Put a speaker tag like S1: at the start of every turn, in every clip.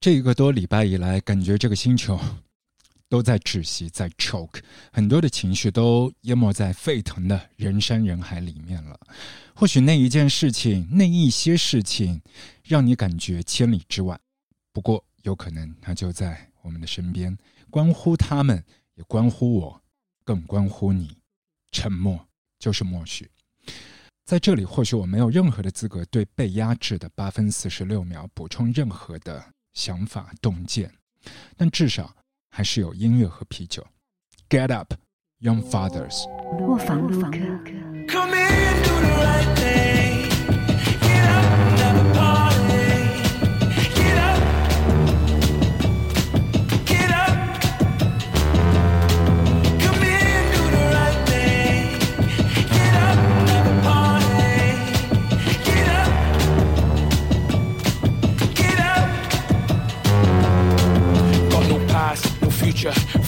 S1: 这一个多礼拜以来，感觉这个星球都在窒息，在 choke，很多的情绪都淹没在沸腾的人山人海里面了。或许那一件事情，那一些事情，让你感觉千里之外。不过，有可能它就在我们的身边，关乎他们，也关乎我，更关乎你。沉默就是默许。在这里，或许我没有任何的资格对被压制的八分四十六秒补充任何的想法洞见，但至少还是有音乐和啤酒。Get up, young fathers。
S2: 卧房录客。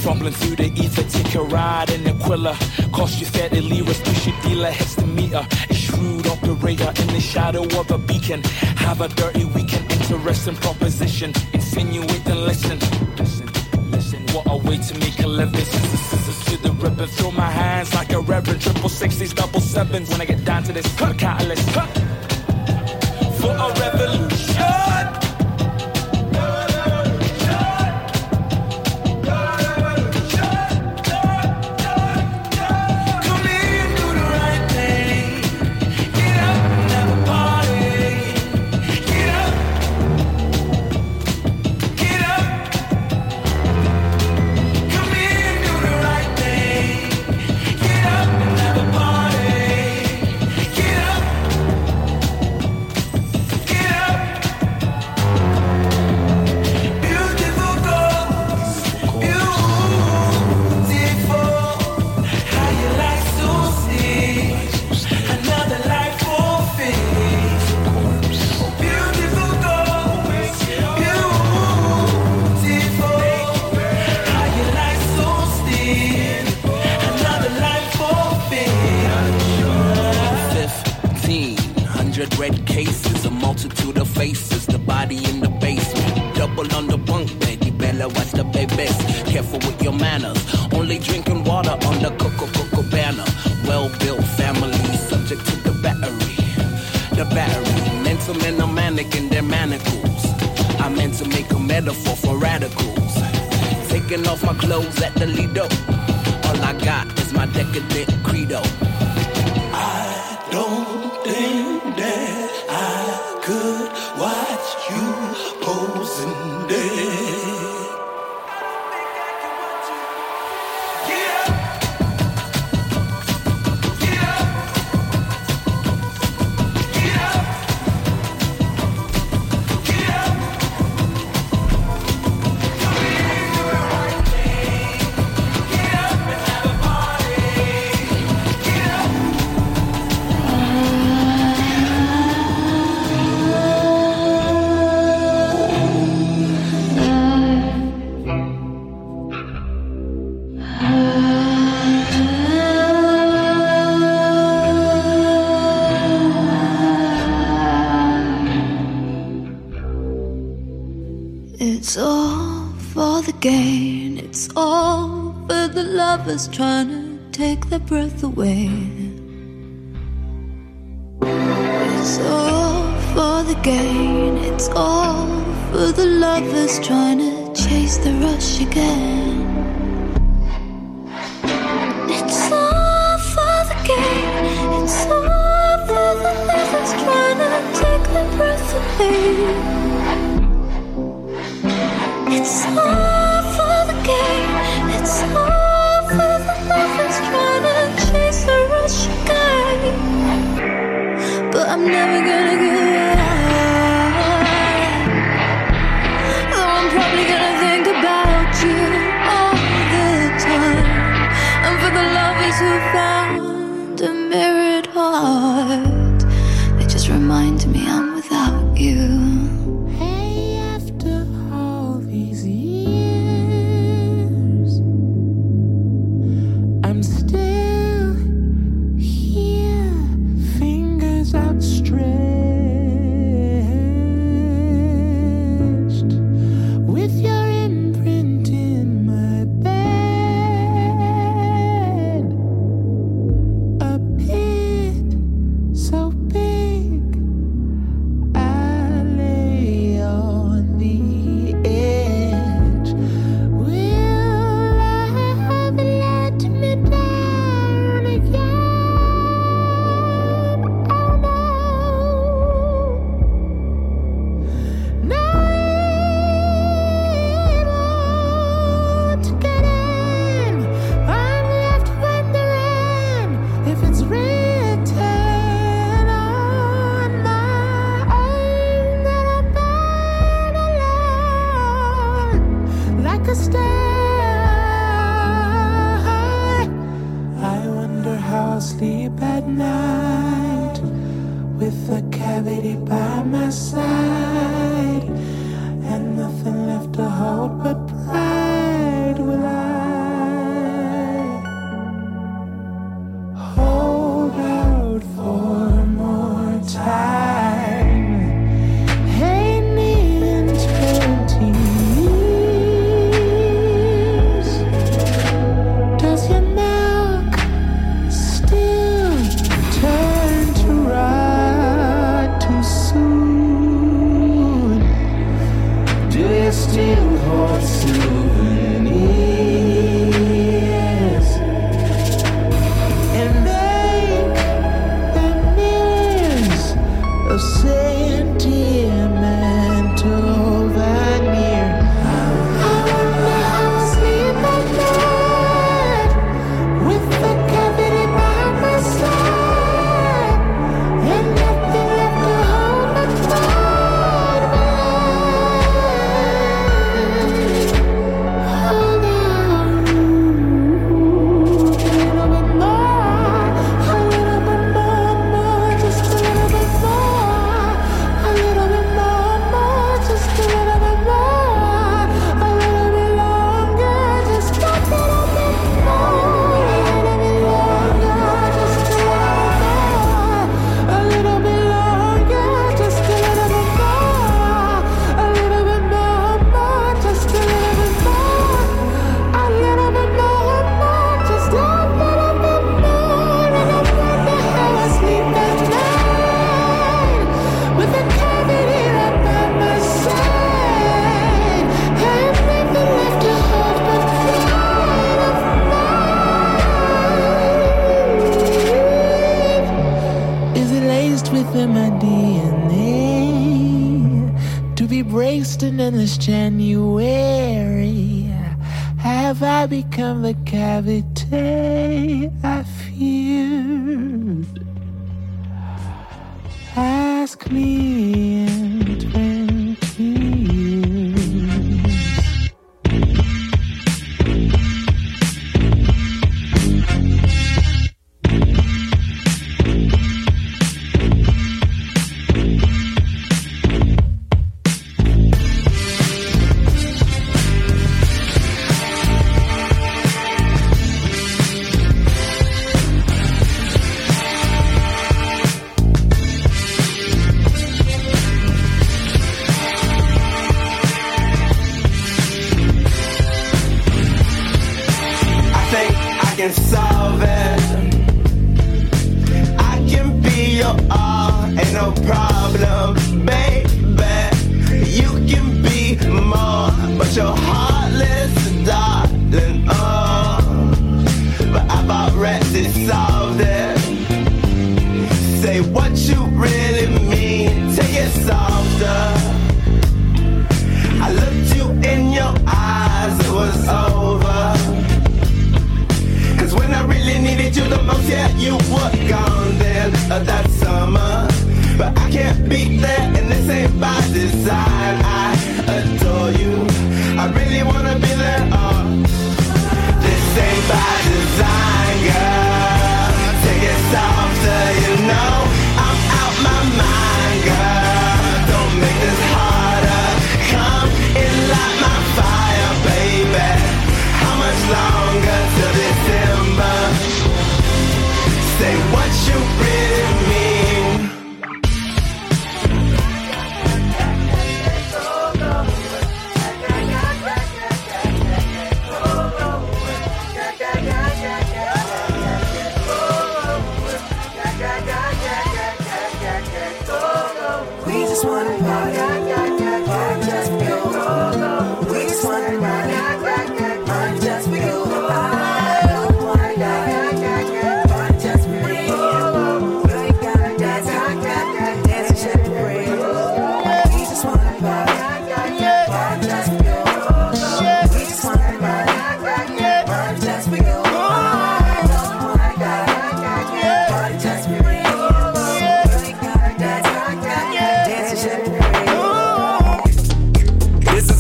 S3: Fumbling through the ether, take a ride in Aquila. Cost you 30 liras, push your dealer, hits the meter. A shrewd operator in the shadow of a beacon. Have a dirty weekend, interesting proposition. Insinuate and listen. Listen, listen. What a way to make a living. Scissors, scissors to the ribbon. Throw my hands like a reverend. Triple sixties, double sevens. When I get down to this, cut catalyst. Cut. For a revolution.
S4: Lovers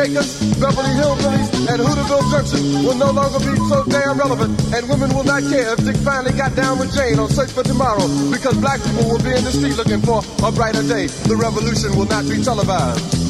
S5: Beverly Hillbillies, and Hooterville Junction will no longer be so damn relevant, and women will not care if Dick finally got down with Jane on Search for Tomorrow, because black people will be in the street looking for a brighter day. The revolution will not be televised.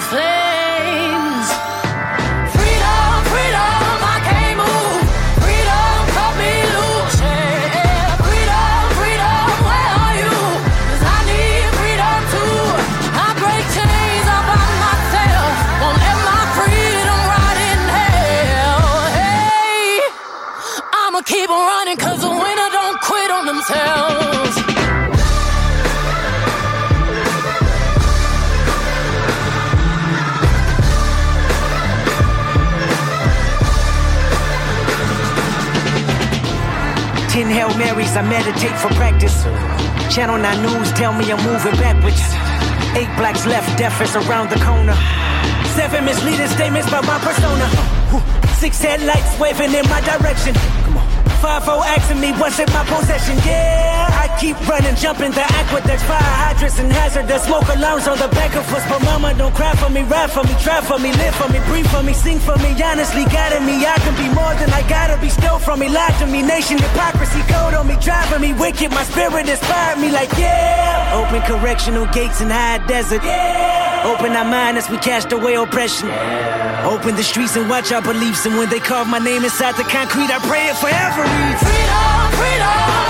S6: flame Marys, I meditate for practice. Channel 9 News tell me I'm moving backwards. Eight blacks left, death is around the corner. Seven misleading statements by my persona. Six headlights waving in my direction. Come on. five four asking me what's in my possession. Yeah, I keep running, jumping the aqueducts, fire hydrants and hazardous smoke alarms on the back of us. But mama, don't cry for me, ride for me, try for me, live for me, breathe for me, sing for me. Honestly, guiding me, I can be more than I gotta be. Stole from me, lied to me, nation hypocrisy, code on me, driving me wicked. My spirit inspired me, like yeah. Open correctional gates in high desert. Yeah. Open our mind as we cast away oppression. Yeah. Open the streets and watch our beliefs. And when they carve my name inside the concrete, I pray it forever.
S4: Freedom, freedom.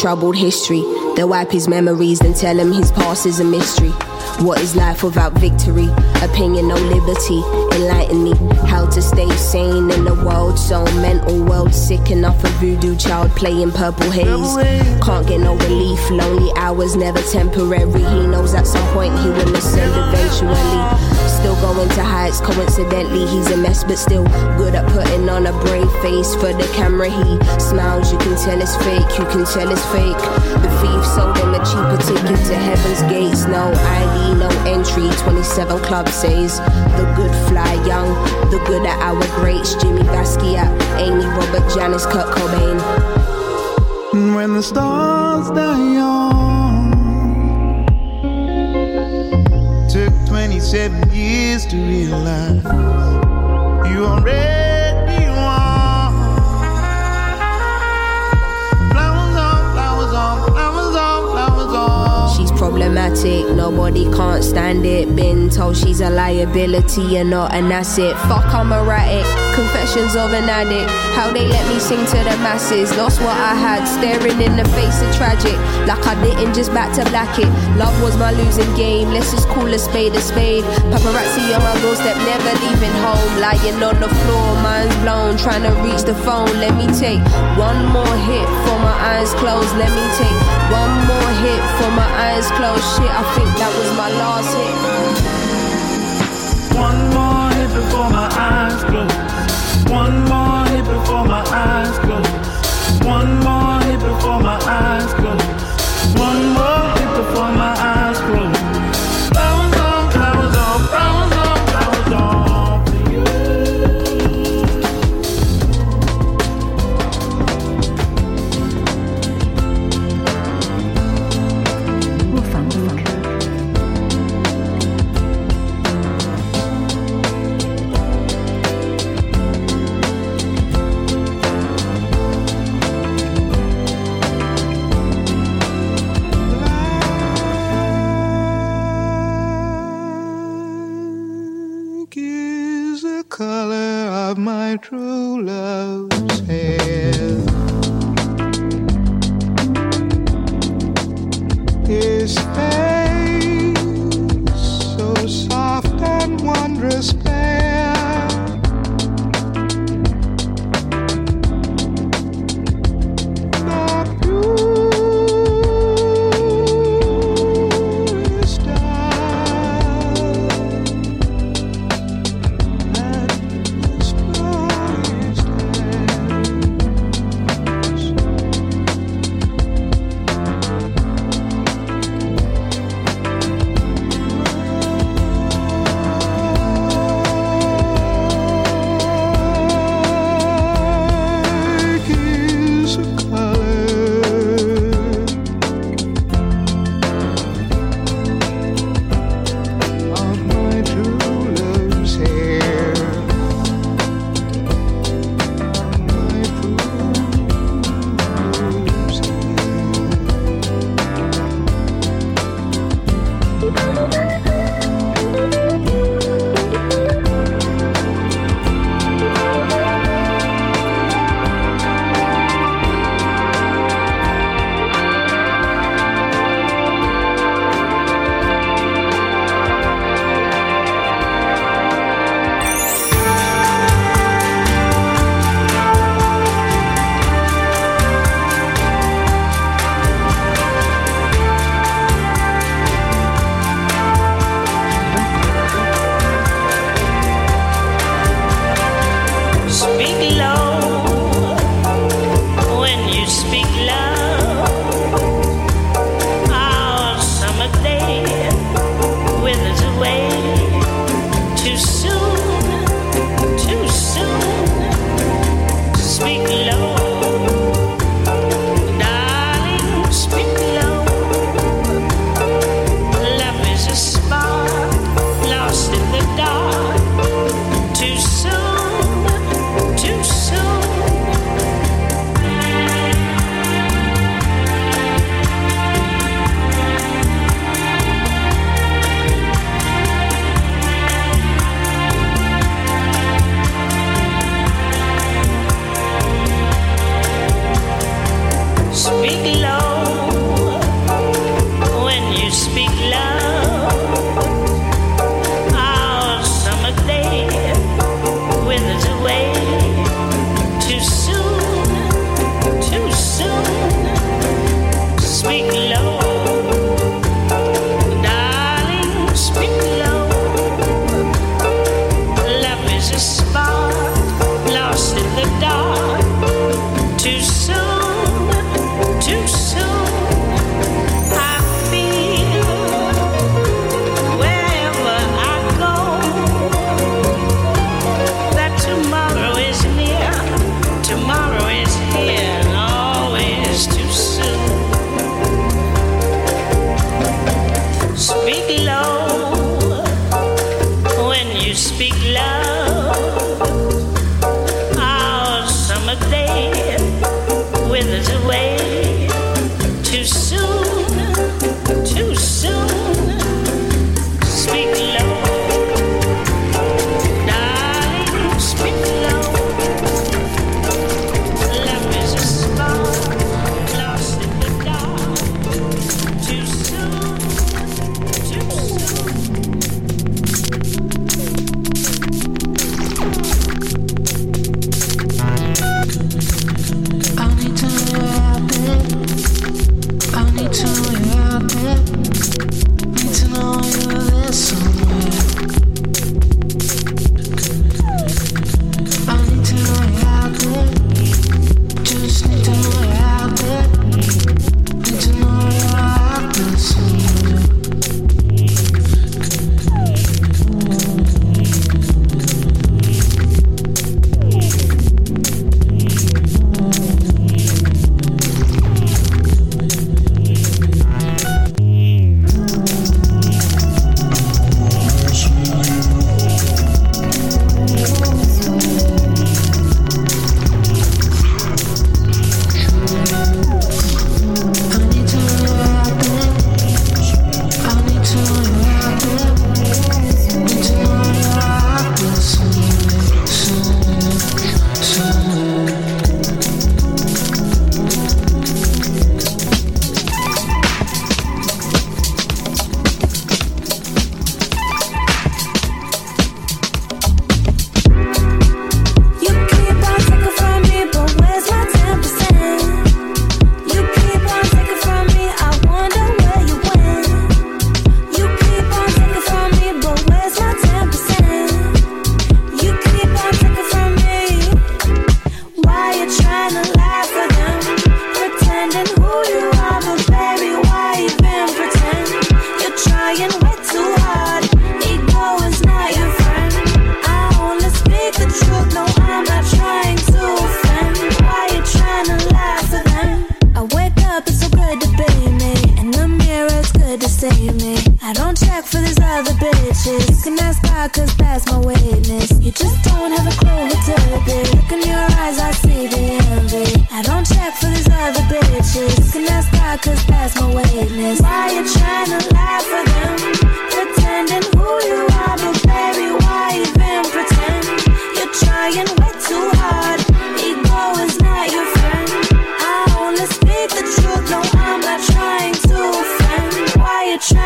S7: troubled history. They wipe his memories, then tell him his past is a mystery. What is life without victory? Opinion, no liberty. Enlighten me how to stay sane in a world so mental. World sick enough, of voodoo child playing purple haze. Can't get no relief. Lonely hours, never temporary. He knows at some point he will ascend eventually. Still going to heights, coincidentally, he's a mess, but still good at putting on a brave face for the camera. He smiles, you can tell it's fake, you can tell it's fake. The thief sold him a cheaper ticket to heaven's gates. No ID, no entry. 27 Club says the good fly young, the good at our greats. Jimi Basquiat, Amy, Robert, Janis, Kurt Cobain.
S8: When the stars die young. took 27 years to realize you already
S7: problematic, nobody can't stand it. Been told she's a liability and not an asset. Fuck, I'm erratic. Confessions of an addict. How they let me sing to the masses. Lost what I had, staring in the face of tragic. Like I didn't just back to black it. Love was my losing game. Let's just call a spade a spade. Paparazzi on my doorstep, never leaving home. Lying on the floor, mind's blown. Trying to reach the phone. Let me take one more hit for my eyes closed. Let me take one more hit for my eyes close shit. I think that was my last hit.
S8: One more hit before my eyes close. One more hit before my
S9: eyes
S4: close. One more. My true love's someone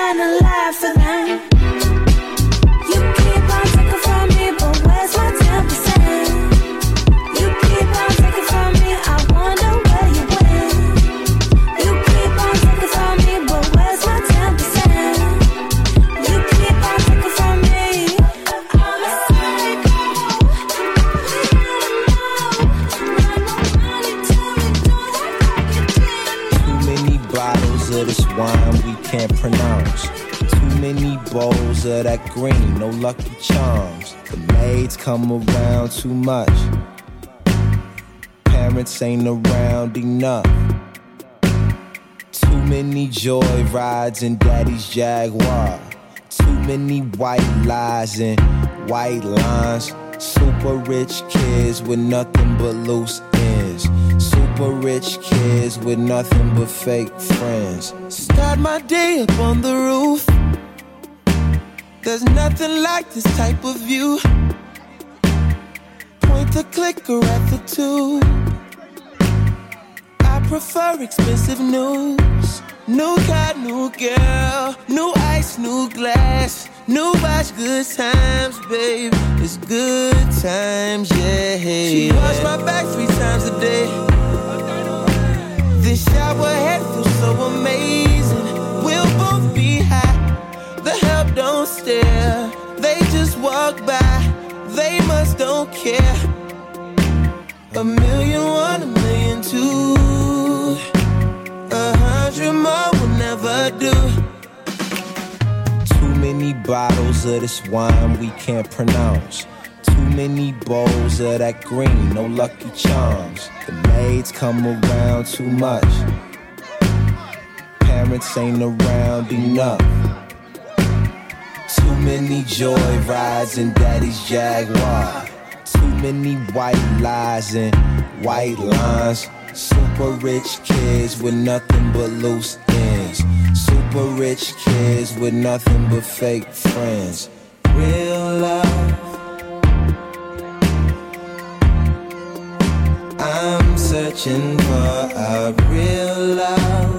S4: Why you
S10: green, no lucky charms. The maids come around too much. Parents ain't around enough. Too many joy rides in daddy's Jaguar. Too many white lies and white lines. Super rich kids with nothing but loose ends. Super rich kids with nothing but fake friends. Start my day up on the roof. There's nothing like this type of view. Point the clicker at the tube. I prefer expensive news. New car, new girl, new ice, new glass, new watch, good times, babe. It's good times, yeah. She wash my back three times a day. This shower head feels so amazing. Stare. They just walk by. They must don't care. A million one, a million two. A hundred more will never do. Too many bottles of this wine we can't pronounce. Too many bowls of that green, no lucky charms. The maids come around too much. Parents ain't around enough. Too many joy rides in daddy's Jaguar. Too many white lies and white lines. Super rich kids with nothing but loose ends. Super rich kids with nothing but fake friends. Real love. I'm searching for a real love.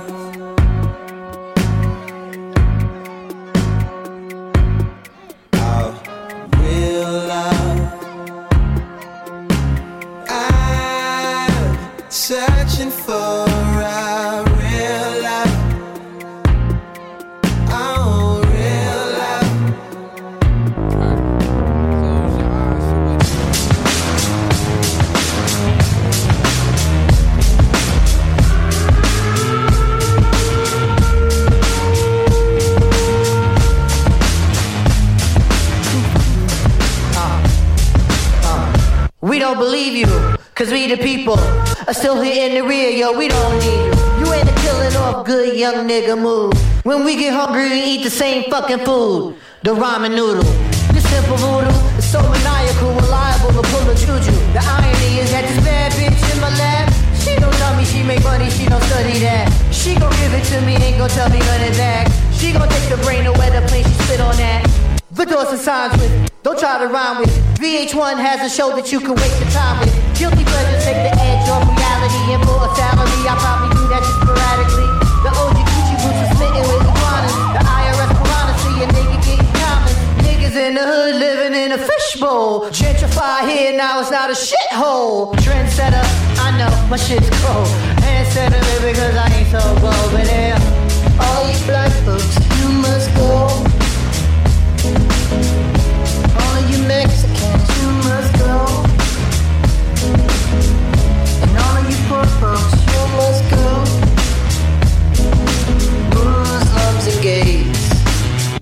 S11: We don't believe you, cause we the people are still here in the rear, yo, we don't need you. You ain't a killing off good young nigga move. When we get hungry, we eat the same fucking food. The ramen noodle. This simple voodoo is so maniacal, reliable to pull a juju. The irony is that this bad bitch in my lap, she don't tell me she make money, she don't study that. She gon' give it to me, ain't gon' tell me none of that. She gon' take the brain away the plane, she spit on that. The doors and signs with, don't try to rhyme with. VH1 has a show that you can waste your time with. Guilty pleasures take the edge off reality, and for a salary, I probably do that just sporadically. The OG Gucci boots are smitten with iguanas. The IRS piranha see a nigga getting common. Niggas in the hood living in a fishbowl. Gentrify here, now it's not a shithole. Trendsetter, I know my shit's cold. Handsetter, because I ain't so bold. But yeah,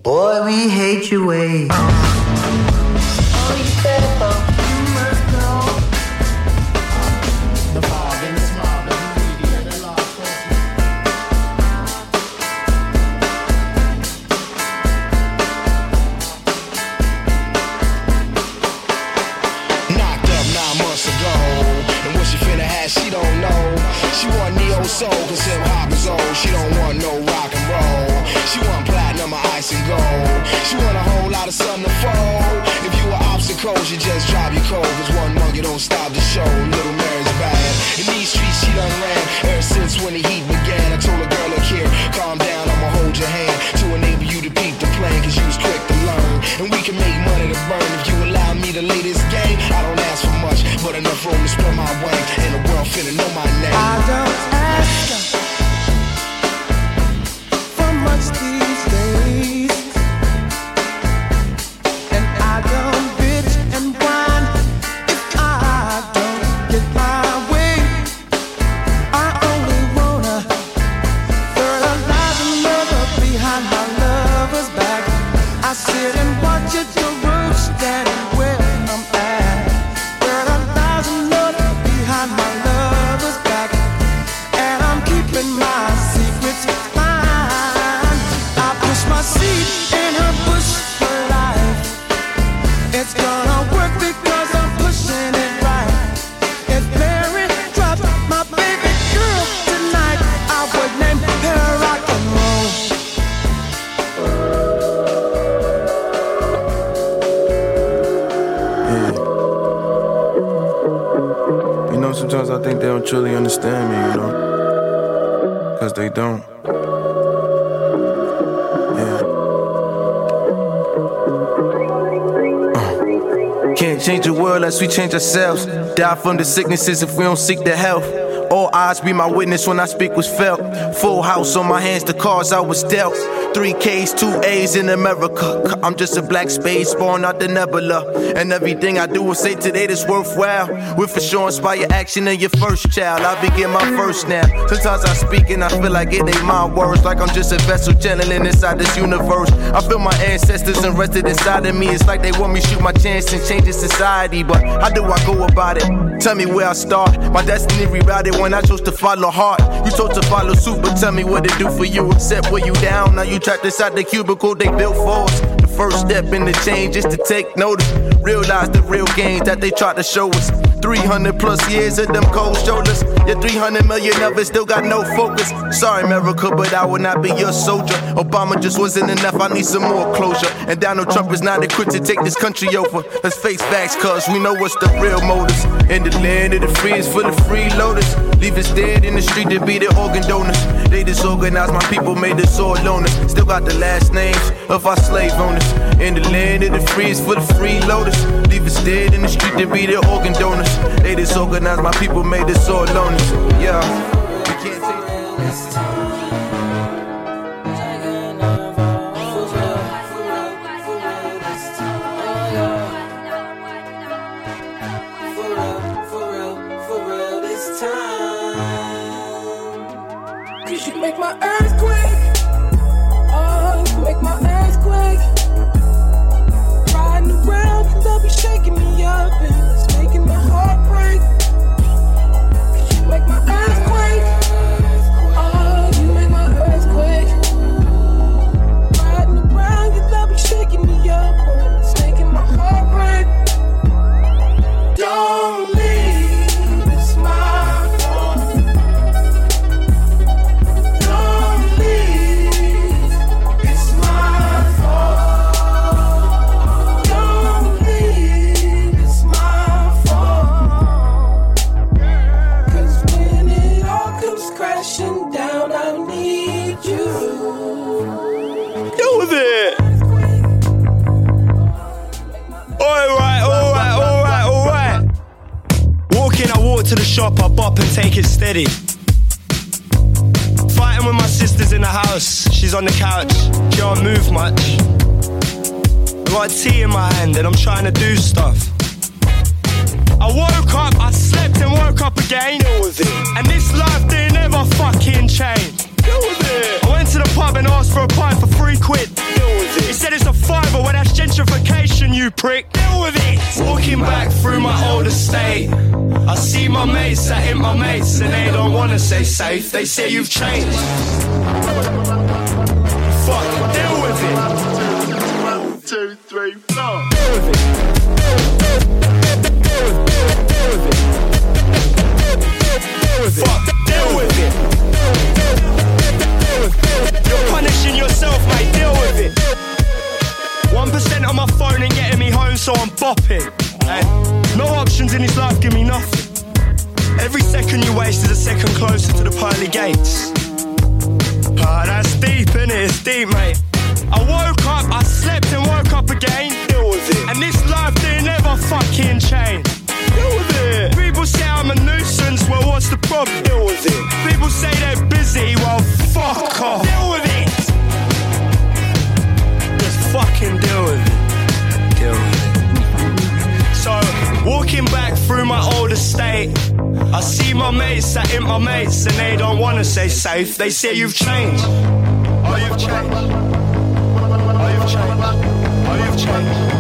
S11: boy, we hate your ways.
S12: Change ourselves. Die from the sicknesses if we don't seek the health. All eyes be my witness when I speak was felt. Full house on my hands, the cards I was dealt. Three K's, two A's in America. I'm just a black space born out the nebula. And everything I do will say today that's worthwhile. Will for sure inspire action in your first child. I begin my first now. Sometimes I speak and I feel like it ain't my words. Like I'm just a vessel channeling inside this universe. I feel my ancestors invested inside of me. It's like they want me shoot my chance and change the society. But how do I go about it? Tell me where I start. My destiny rerouted when I chose to follow heart. You chose to follow suit, but tell me what it do for you. Except where you down. Now you trapped inside the cubicle they built for us. The first step in the change is to take notice. Realize the real gains that they tried to show us. 300 plus years of them cold shoulders. Yeah, 300 million of it still got no focus. Sorry, America, but I will not be your soldier. Obama just wasn't enough, I need some more closure. And Donald Trump is not equipped to take this country over. Let's face facts, cuz we know what's the real motives. In the land of the free is full of freeloaders. Leave us dead in the street to be the organ donors. They disorganized my people, made us all loners. Still got the last names of our slave owners. In the land of the free full of freeloaders. Leave us dead in the street to be the organ donors. They disorganized my people, made us all loners. Yeah. We can't take
S8: Cause
S13: safe. They say you've changed. life, they say you've changed. Oh, you've changed. Oh, you've changed. Oh, you've changed.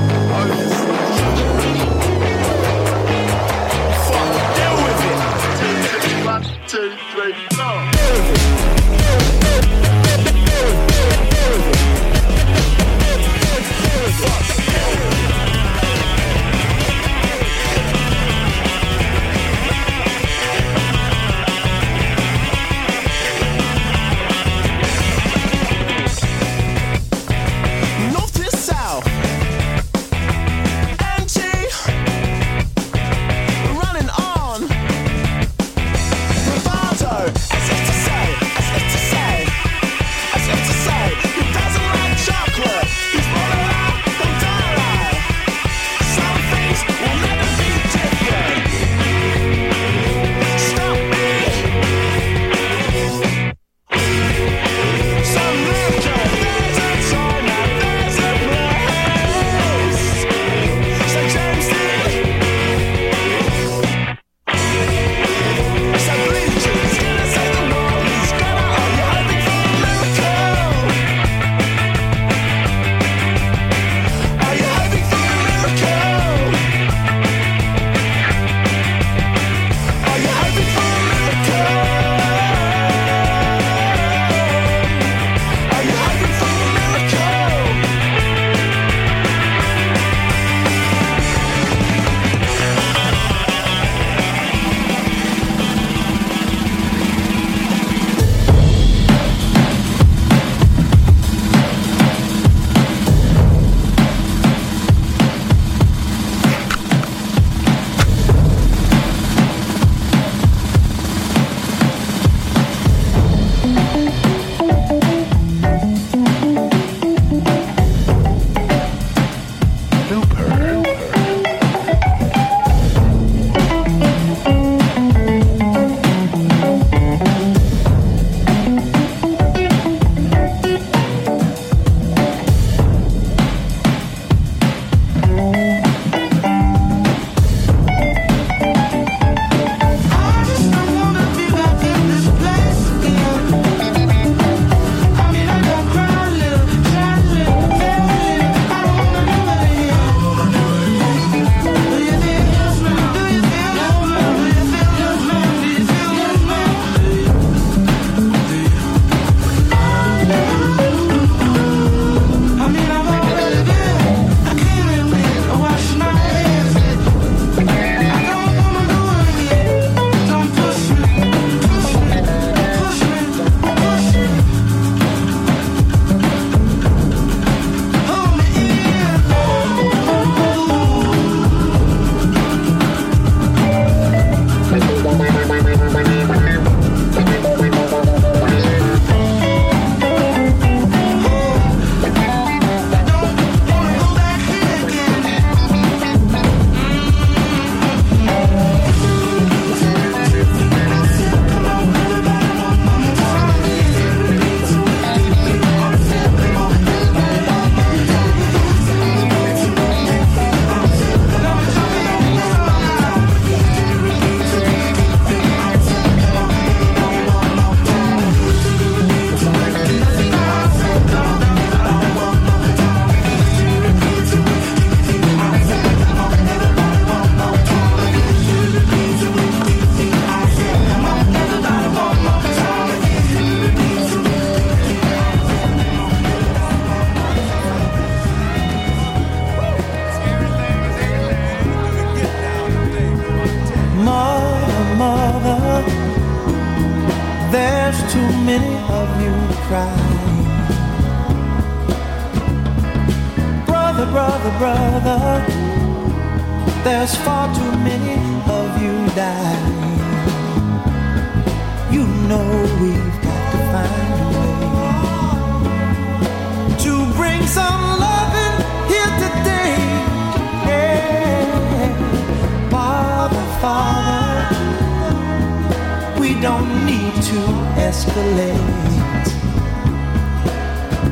S14: Escalate.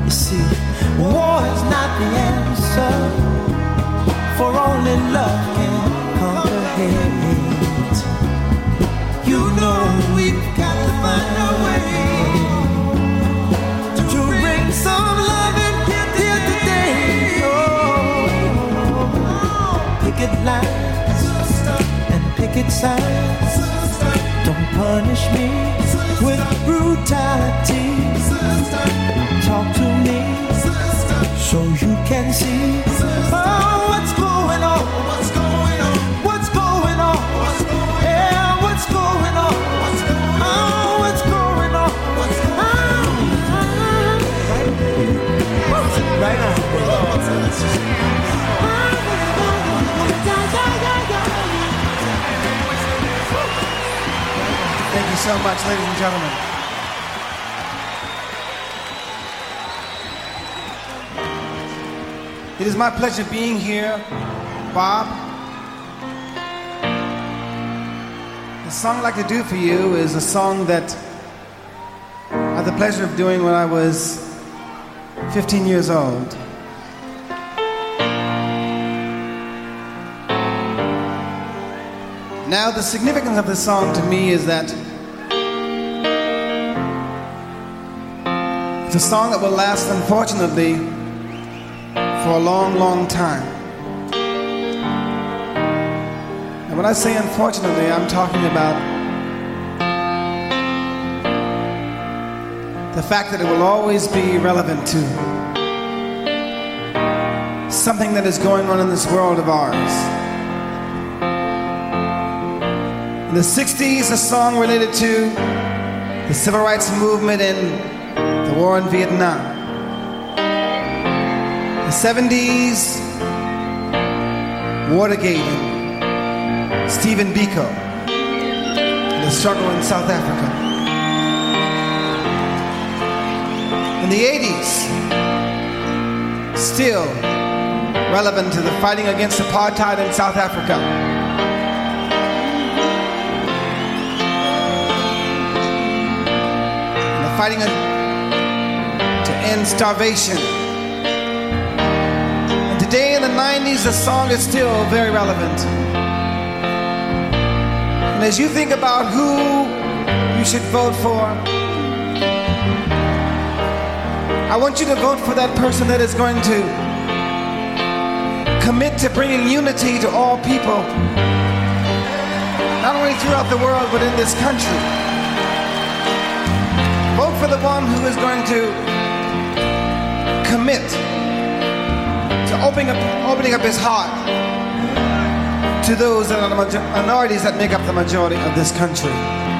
S14: You see, war is not the answer, for only love can conquer hate. You know we've got to find a way to bring some love in here today. Oh, picket lines and picket signs. Don't punish me with brutality. Talk to me so you can see oh, what's going on. What's going on? What's going on? Yeah, what's going on? Oh, what's going on? Ah. Right
S15: Thank you so much, ladies and gentlemen. It is my pleasure being here, Bob. The song I'd like to do for you is a song that I had the pleasure of doing when I was 15 years old. Now, the significance of this song to me is that it's a song that will last, unfortunately, for a long, long time. And when I say unfortunately, I'm talking about the fact that it will always be relevant to something that is going on in this world of ours. In the 60s, a song related to the civil rights movement and the war in Vietnam. The 70s, Watergate Stephen Biko, and the struggle in South Africa. In the 80s, still relevant to the fighting against apartheid in South Africa. Fighting end starvation. And today in the 90s, the song is still very relevant. And as you think about who you should vote for, I want you to vote for that person that is going to commit to bringing unity to all people, not only throughout the world, but in this country. Vote for the one who is going to commit to opening up, opening up his heart to those that are the minorities that make up the majority of this country.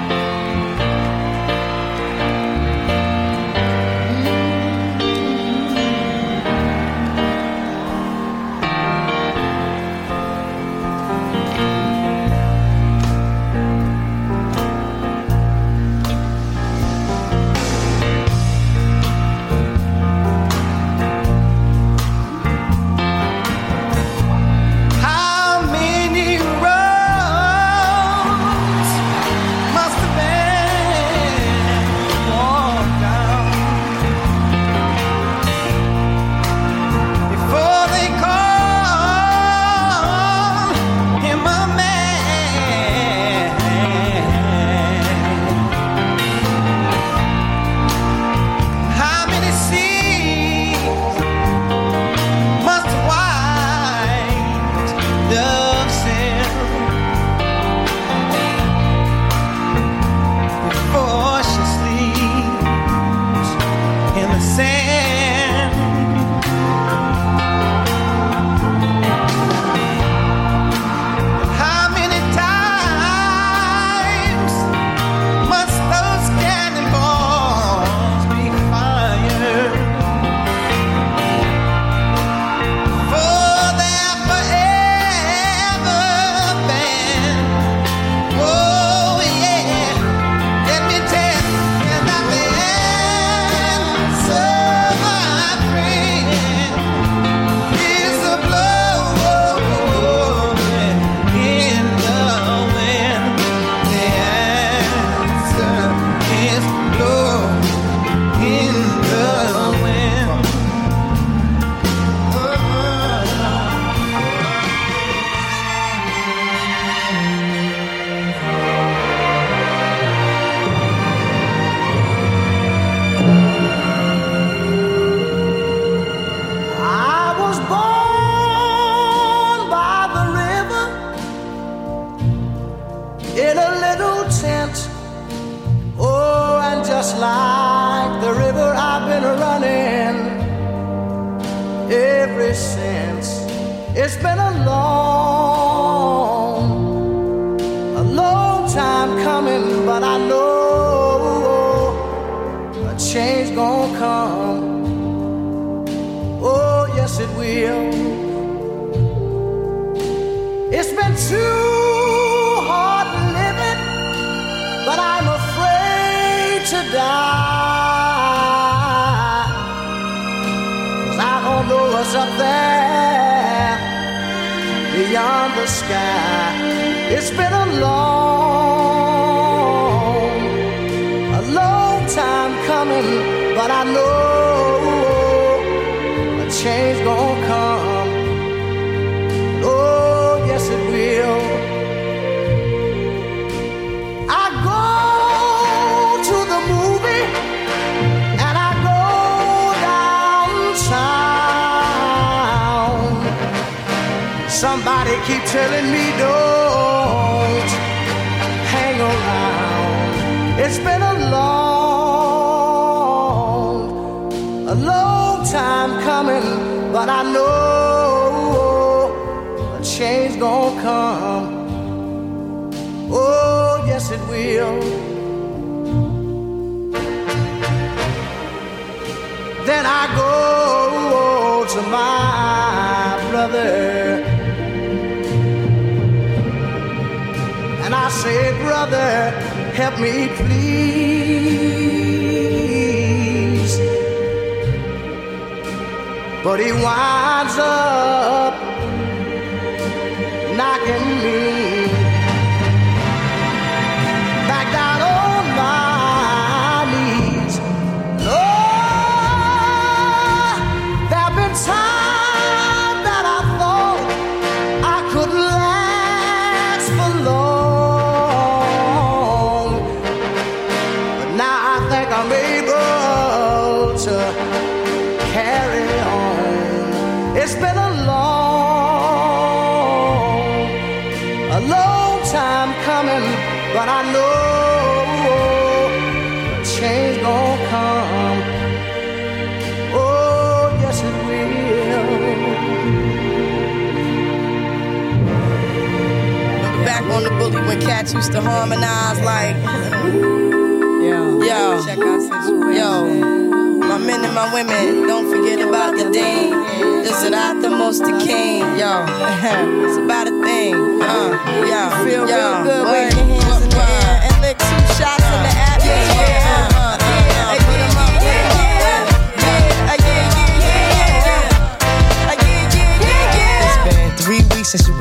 S16: But I know a change gonna come. Oh, yes, it will. I go to the movie and I go downtown. Somebody keep telling me don't Then I go to my brother and I say, Brother, help me, please. But he winds up knocking me
S17: cats used to harmonize like. Yo, yo, yo. My men and my women, don't forget about the deen. This is not the most the king. Yo, it's about a thing. Uh, yo,
S11: Feel
S17: yo,
S11: real good,
S17: word,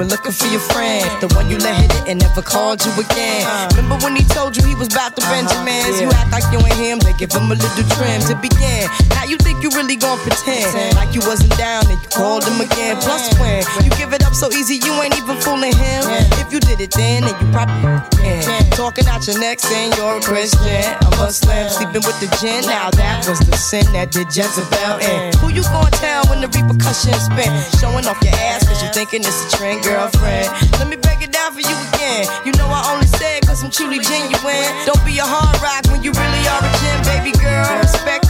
S17: were looking for your friend, the one you let hit it and never called you again. Uh-huh. Remember when he told you he was about to Benjamins? You act like you ain't him, they give him a little trim to begin. Now you think you really gon' pretend like you wasn't down and you called him again. Plus when you give it up so easy, you ain't even fooling him. If you did it then, then you probably can. Talking out your neck saying you're a Christian, I'm a Muslim, sleeping with the gin. Now that was the sin that did Jezebel in. Who you gonna tell when the repercussions spin? Showing off your ass cause you thinking it's a trend, girlfriend. Let me break it down for you again. You know I only say it cause I'm truly genuine. Don't be a hard rock when you really are a gem, baby girl. Respect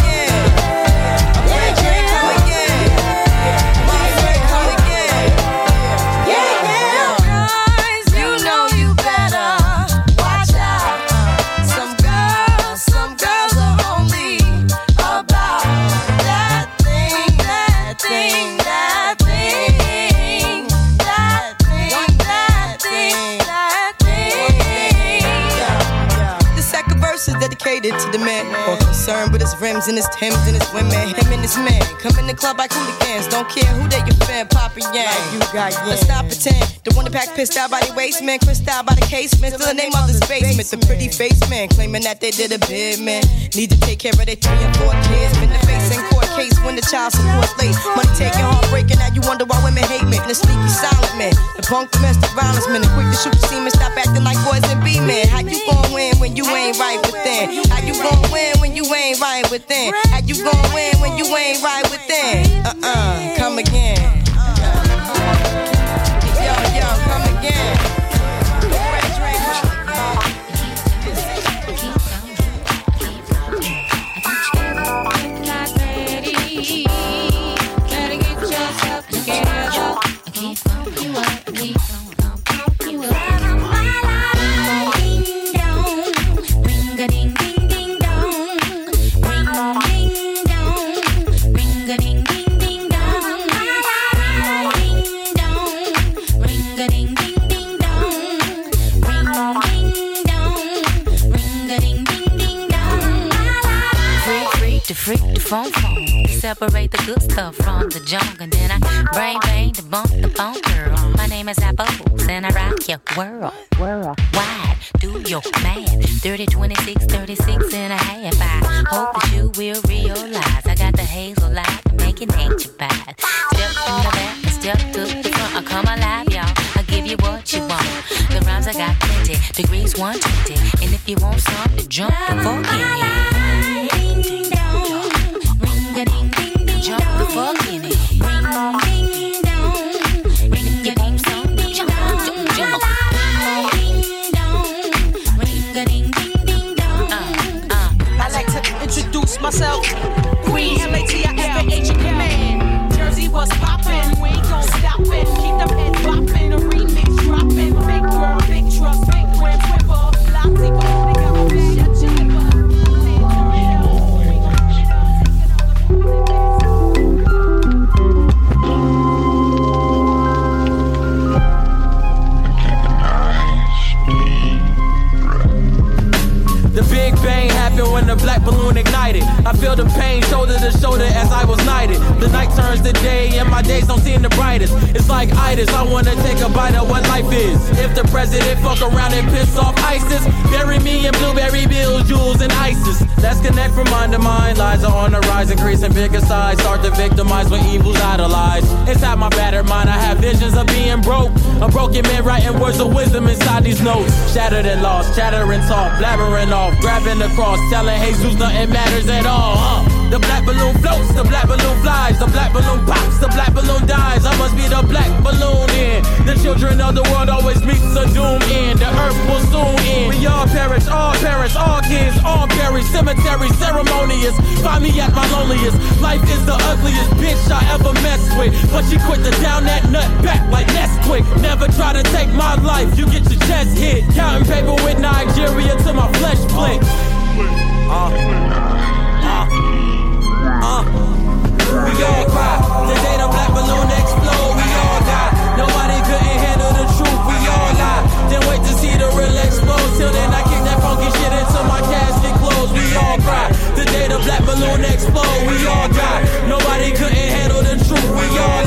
S17: Dedicated to the man more concerned with his rims and his Timbs and his women. Him and his man come in the club like hooligans. Don't care who they your fan, poppin' yang. Like you got yang. Let's not pretend. The one that pack pissed out by the waist man, crissed out by the casement. Still the name of this basement. The pretty face man claiming that they did a bid man. Need to take care of their three and four kids. Been the face in court case when the child support late. Money taking, heartbreaking, now you wonder why women hate men. The sneaky silent man, the punk domestic violence man, the quick to shoot the semen, stop acting like boys and be men. How you gon' win when you ain't right within? How you gon' win when you ain't right within? How you gon' win when you ain't right within? Uh-uh, come again.
S18: Phone, phone. Separate the good stuff from the junk, and then I brain bang to bump the phone girl. My name is Apples, and I rock your world. World wide, do your math. 30, 26, 36 and a half. I hope that you will realize I got the hazel light to make it ain't you bad. Step from the back, step to the front. I come alive, y'all. I give you what you want. The rhymes I got plenty, degrees 120. And if you want some, jump the fuck in
S19: myself.
S20: Black balloon ignited. I feel the pain shoulder to shoulder as I was knighted. Turns to day and my days don't seem the brightest. It's like itis, I wanna take a bite of what life is. If the president fuck around and piss off ISIS, bury me in blueberry bills, jewels, and ISIS. Let's connect from mind to mind. Lies are on the rise, increasing bigger size. Start to victimize when evil's idolized. Inside my battered mind, I have visions of being broke. A broken man writing words of wisdom inside these notes. Shattered and lost, chattering talk, blabbering off, grabbing the cross, telling Jesus nothing matters at all. Huh? The black balloon floats, the black balloon flies, the black balloon pops, the black balloon dies. I must be the black balloon in. The children of the world always meets a doom end. The earth will soon end. We all perish, all perish, all kids, all buried. Cemetery ceremonious. Find me at my loneliest. Life is the ugliest bitch I ever messed with. But she quit to down that nut back like Nesquik. Never try to take my life, you get your chest hit. Counting paper with Nigeria till my flesh flick. Uh, uh, uh. We all cry the day the black balloon. We all die. Nobody couldn't handle the truth. We all lie. Then wait to see the real explode. Till then, I kick that funky shit until my casket closed. We all cry the day the black balloon explode. We all die. Nobody couldn't handle the truth. We all